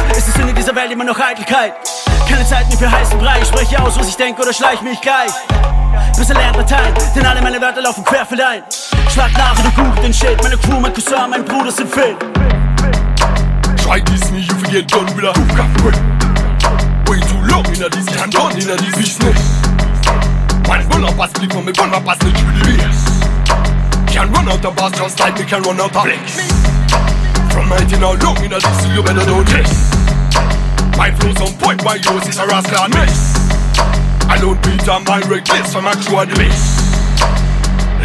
weiß, ist es in dieser Welt immer noch Eitelkeit. Keine Zeit mehr für heißen Brei. Ich spreche aus, was ich denke oder schleich mich gleich. Bis er lernt Latein, denn alle meine Wörter laufen querfeld ein. Schlag nach und googelt den Shit. Meine Crew, mein Cousin, mein Bruder sind fit. Try this me, you forget hookah quick. Way too long in a this can done in a this business. Man run up a split from me, run up a snitch with the bass. Can run out of bars just like me can run out of flex. From 19 how long in a this, you better do this. My flow's on point, my yours is a rascal and mess. I don't beat on my reckless, from actual the best.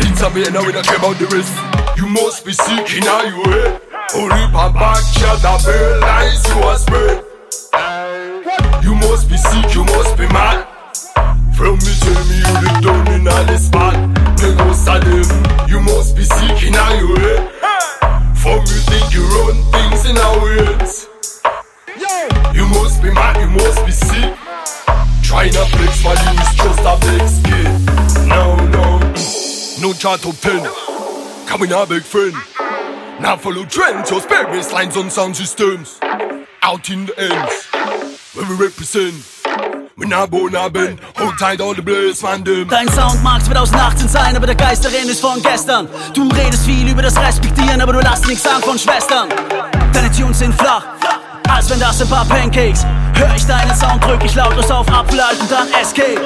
Inside me, now we don't care about the rest. You must be sick in how you head. Only papa shut the bell lies you are spread. You must be sick, you must be mad. From me tell me you the done in all the spot. Me go Saddam, you must be sick in you head. From you think you run things in our ways. You must be mad, you must be sick. Try not flex while you is just a flex kid. No, no, no chat top ten. Coming a big friend. Now follow trends, your spare lines on sound systems. Out in the ends, where we represent. Born, not been. Hold tight all the blaze, man, them. Dein Sound mag 2018 sein, aber der Geist darin ist von gestern. Du redest viel über das Respektieren, aber du lässt nichts an von Schwestern. Deine Tunes sind flach, als wenn das ein paar Pancakes. Hör ich deinen Sound, drück ich lautlos auf Apfelalt und dann Escape.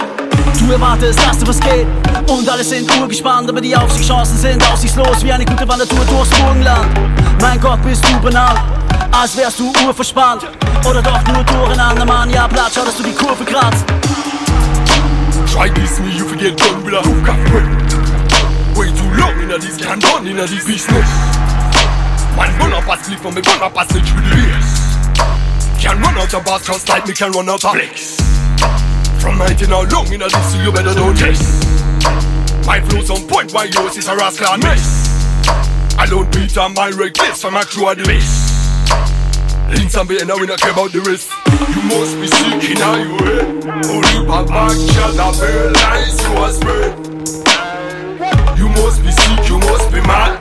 Du erwartest, dass du was geht und alle sind urgespannt, aber die Aufstiegschancen sind aussichtslos wie eine gute Wandertour durchs Burgenland. Mein Gott, bist du benannt, als wärst du urverspannt oder doch nur durcheinander, Mann. Ja, Platz, schau, dass du die Kurve kratzt. Try this me, you forget done with a hookah quick. Way too long in a this can done in a this business. Man run up a split from me, run up a snitch with the. Can run out of bars just like me can run out of flex. From 19 how long in a this, you better don't test. My flow's on point, why yours is a rascal mess. I don't beat on my reckless, from my crew at the base. Links and now we not care about the rest. You must be sick in how you head. Only papa shut up, her lies you are spread. You must be sick, you must be mad.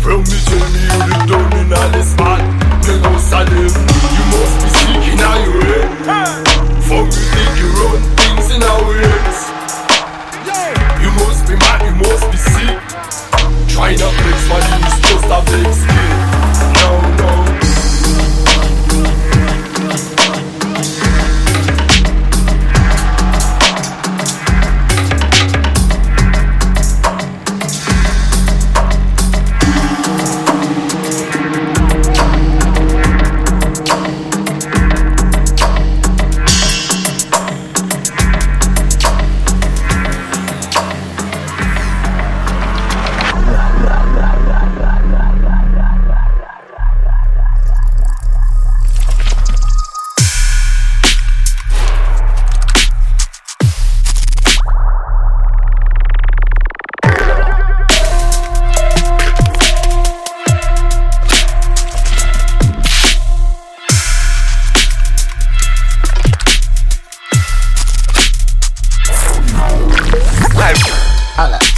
From me tell me you the done in all the spot. Me go Saddam. You must be sick in how you head. From you think you run things in our ways. You must be mad, you must be sick. Try not flex, but you just a flex kid. Holla.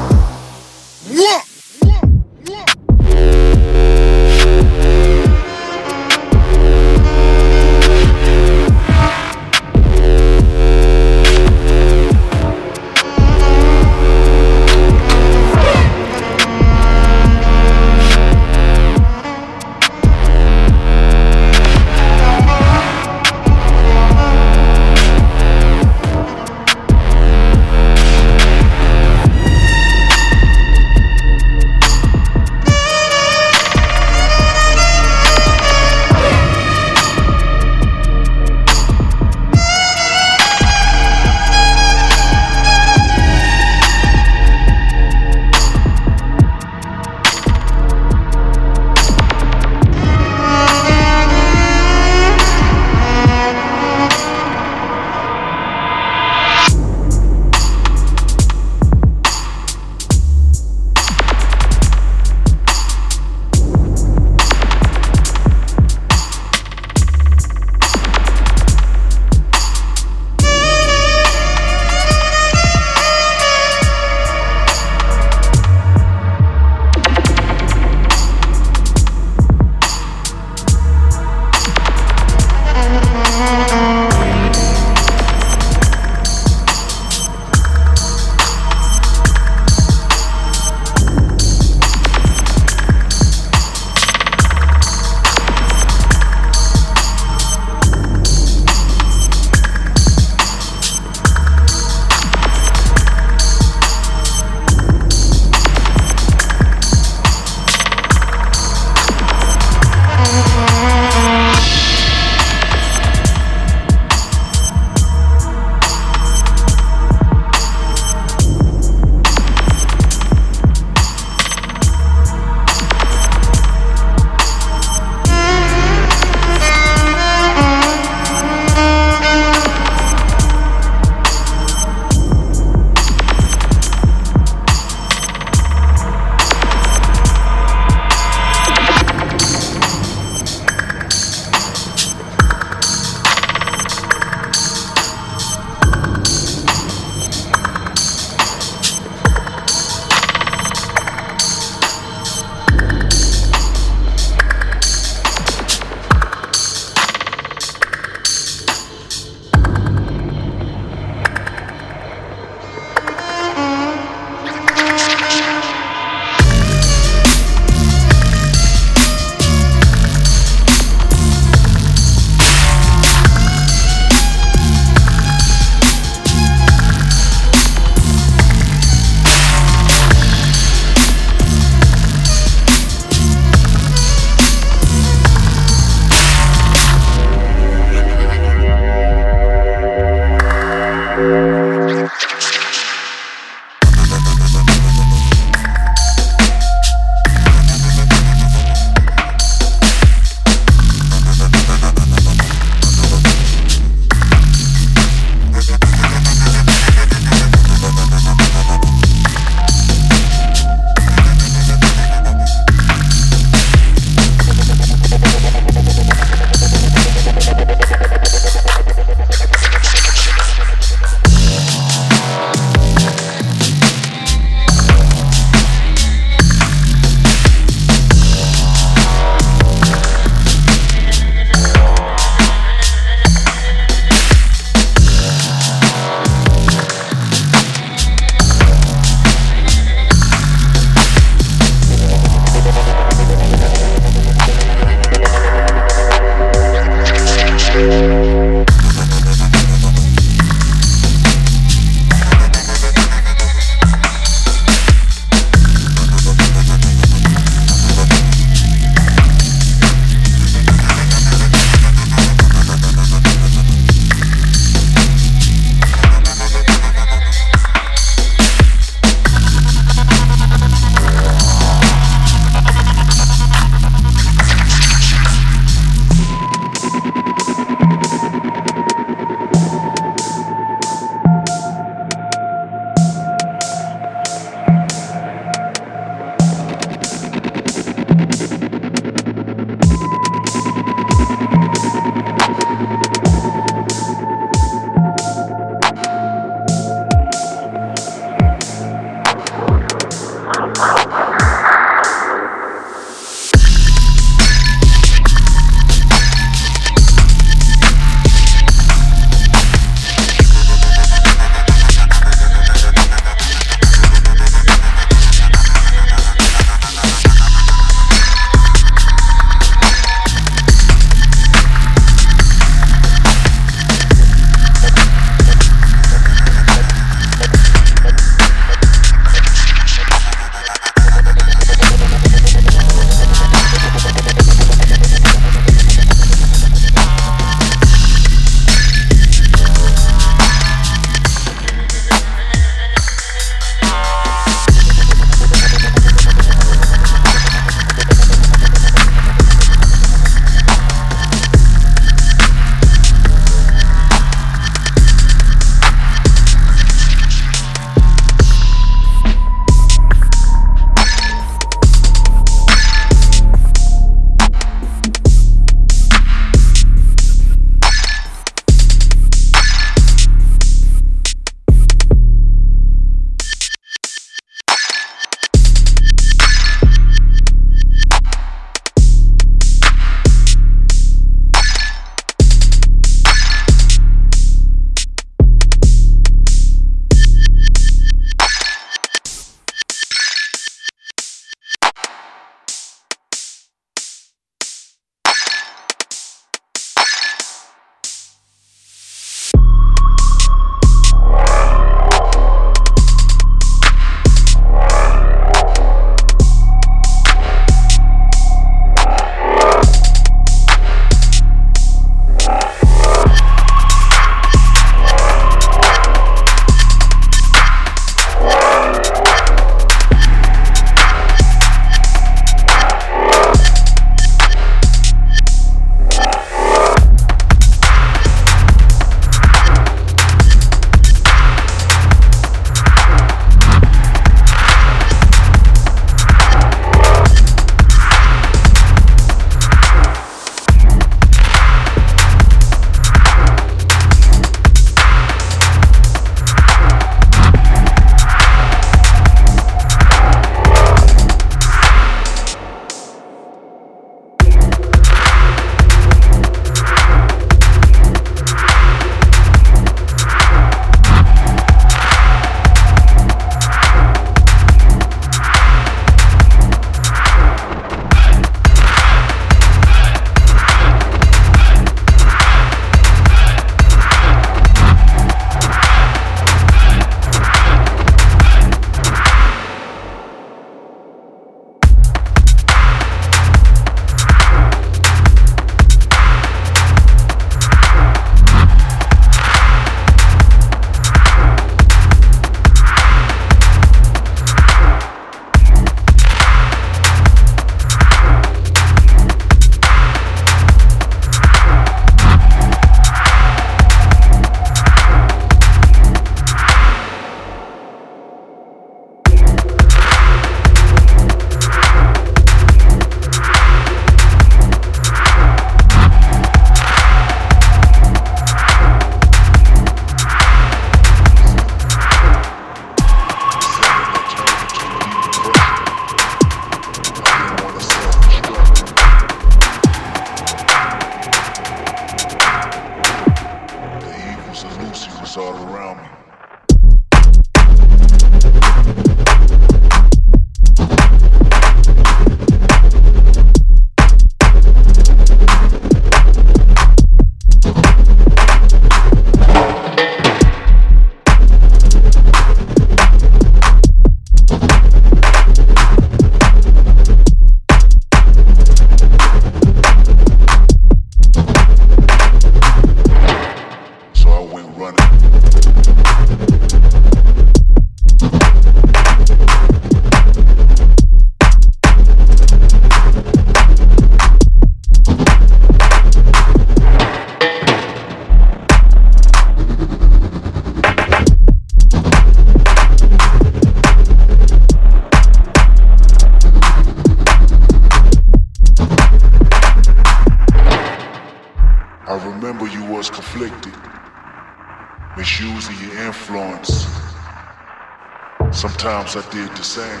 Sometimes I did the same,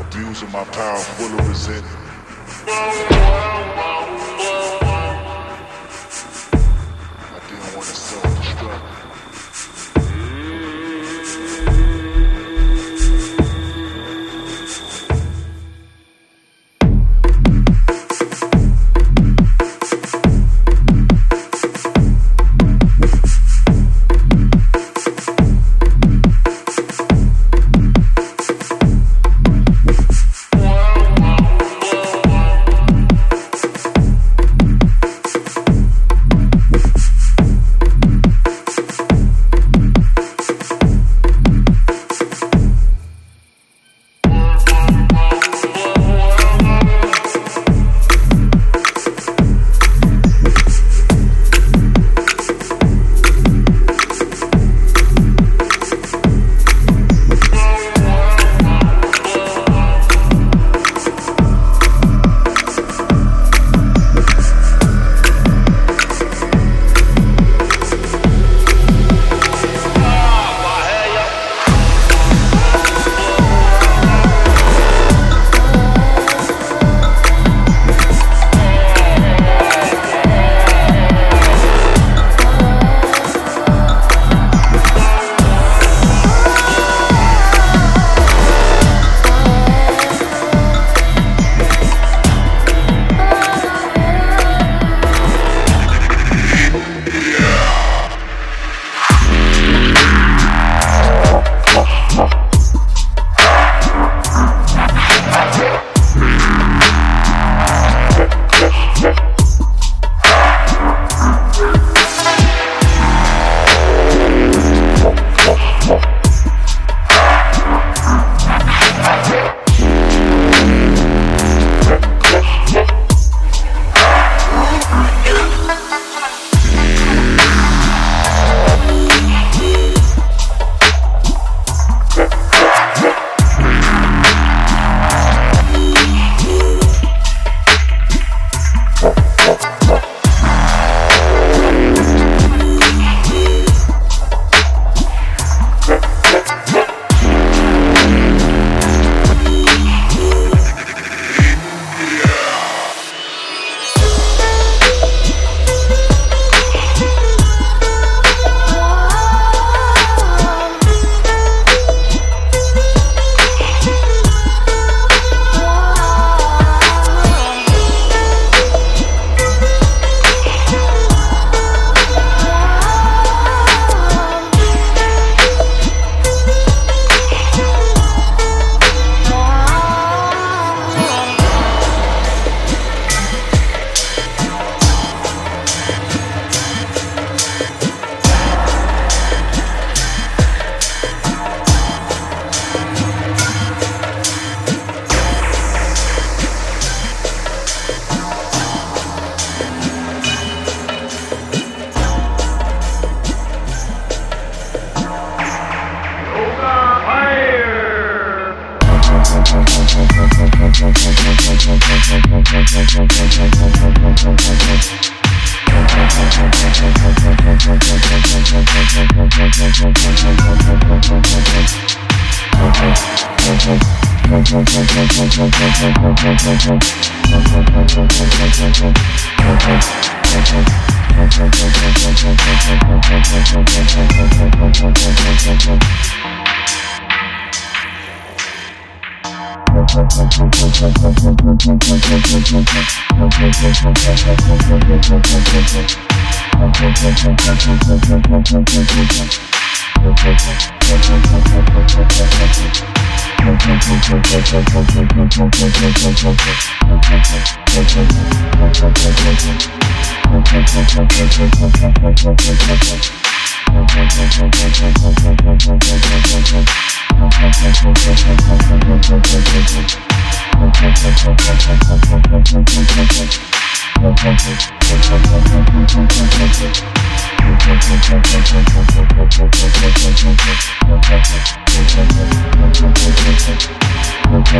abusing my power full of resentment.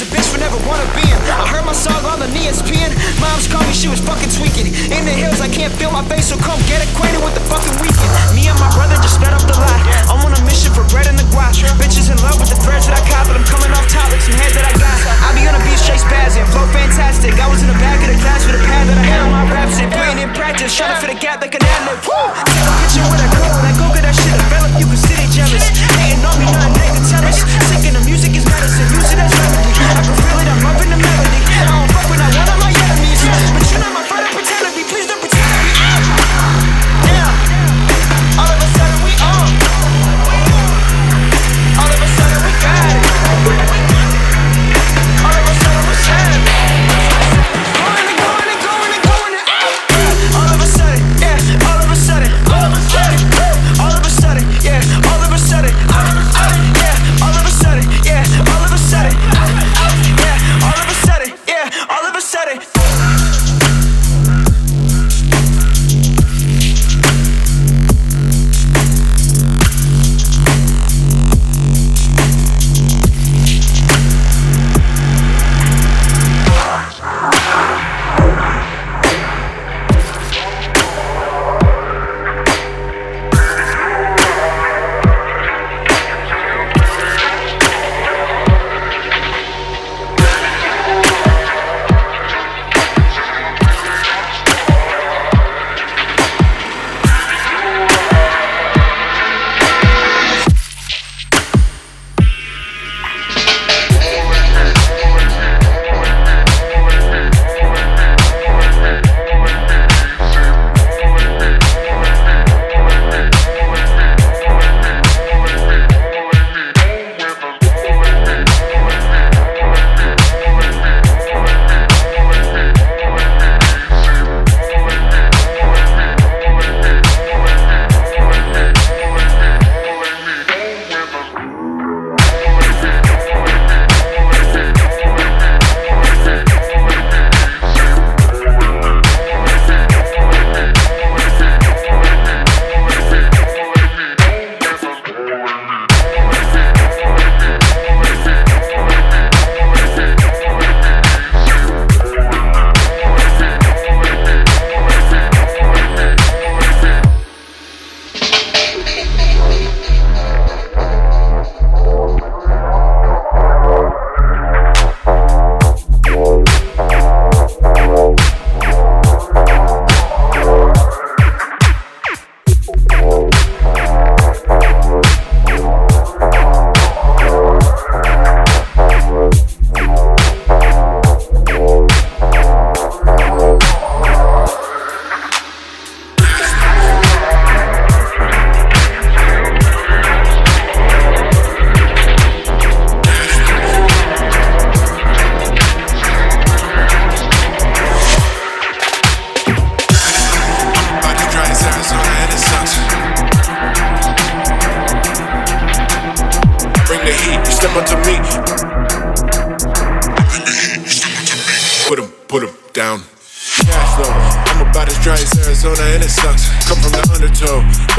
a bitch for never wanna be in. I heard my song on the ESPN. Moms called me, she was fucking tweaking. In the hills, I can't feel my face, so come get acquainted with the fucking Weeknd. Me and my brother just sped up the lot. I'm on a mission for bread and the guap. Bitches in love with the threads that I cop, but I'm coming off top like some head that I got. I be on a beach straight spazzing, flow fantastic. I was in the back of the class with a pad that I had on my raps and playing in practice, trying to fit a gap like an ad lib. Take a picture with a girl, that go get that shit develop. You can see they jealous. Hating on me, nothing they can tell us. Thinking the music is medicine, use it as remedy. I can feel it, I'm up in the melody.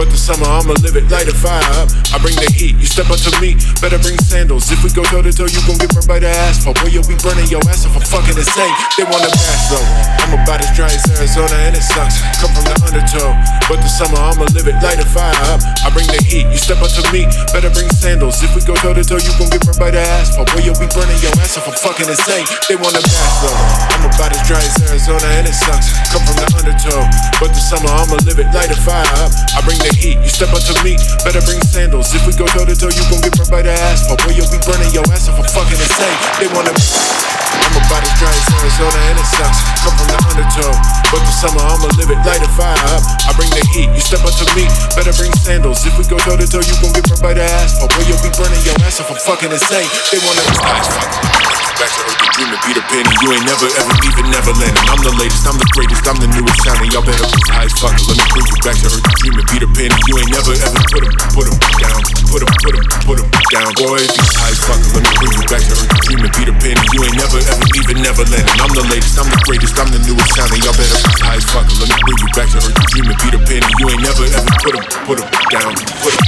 But the summer I'ma live it. Light a fire up. I bring the heat. You step up to me, better bring sandals. If we go toe to toe, you gon' get burned by the asphalt. Boy, you'll be burning your ass if I'm fucking insane. They wanna bash though. I'm about as dry as Arizona and it sucks. Come from the undertow, but the summer I'ma live it. Light a fire up. I bring the heat. You step up to me, better bring sandals. If we go toe to toe, you gon' get burned by the asphalt. Boy, you'll be burning your ass if I'm fucking insane. They wanna bash though. I'm about as dry as Arizona and it sucks. Come from the undertow, but the summer I'ma live it. Light a fire up. I bring the heat. You step onto me, better bring sandals. If we go toe to toe, you gon' get burned by the asphalt. Boy, you'll be burning your ass if I'm fucking insane. They wanna. I'm about as dry as Arizona and it sucks. Come from the undertow, but the summer I'ma live it. Light a fire up. I bring the heat. You step up to me, better bring sandals. If we go toe to toe, you gon' get burned by the asphalt. Boy, you'll be burning your ass if I'm fucking insane. They wanna. Back to earth, the dream and beat a penny. You ain't never ever leaving Neverland. And I'm the latest, I'm the greatest, I'm the newest sounding. Y'all better be high as fuck. Let me bring you back to earth, the dream and beat penny. You ain't never ever put 'em, put 'em down, put 'em, put 'em, put 'em down. Boy, if you high as fuck, let me bring you back to earth, the dream and beat a. You ain't never ever leaving Neverland. And I'm the latest, I'm the greatest, I'm the newest sounding. Y'all better be high as fuck. Let me bring you back to earth, the dream and beat a. You ain't never ever put 'em, put 'em down, put 'em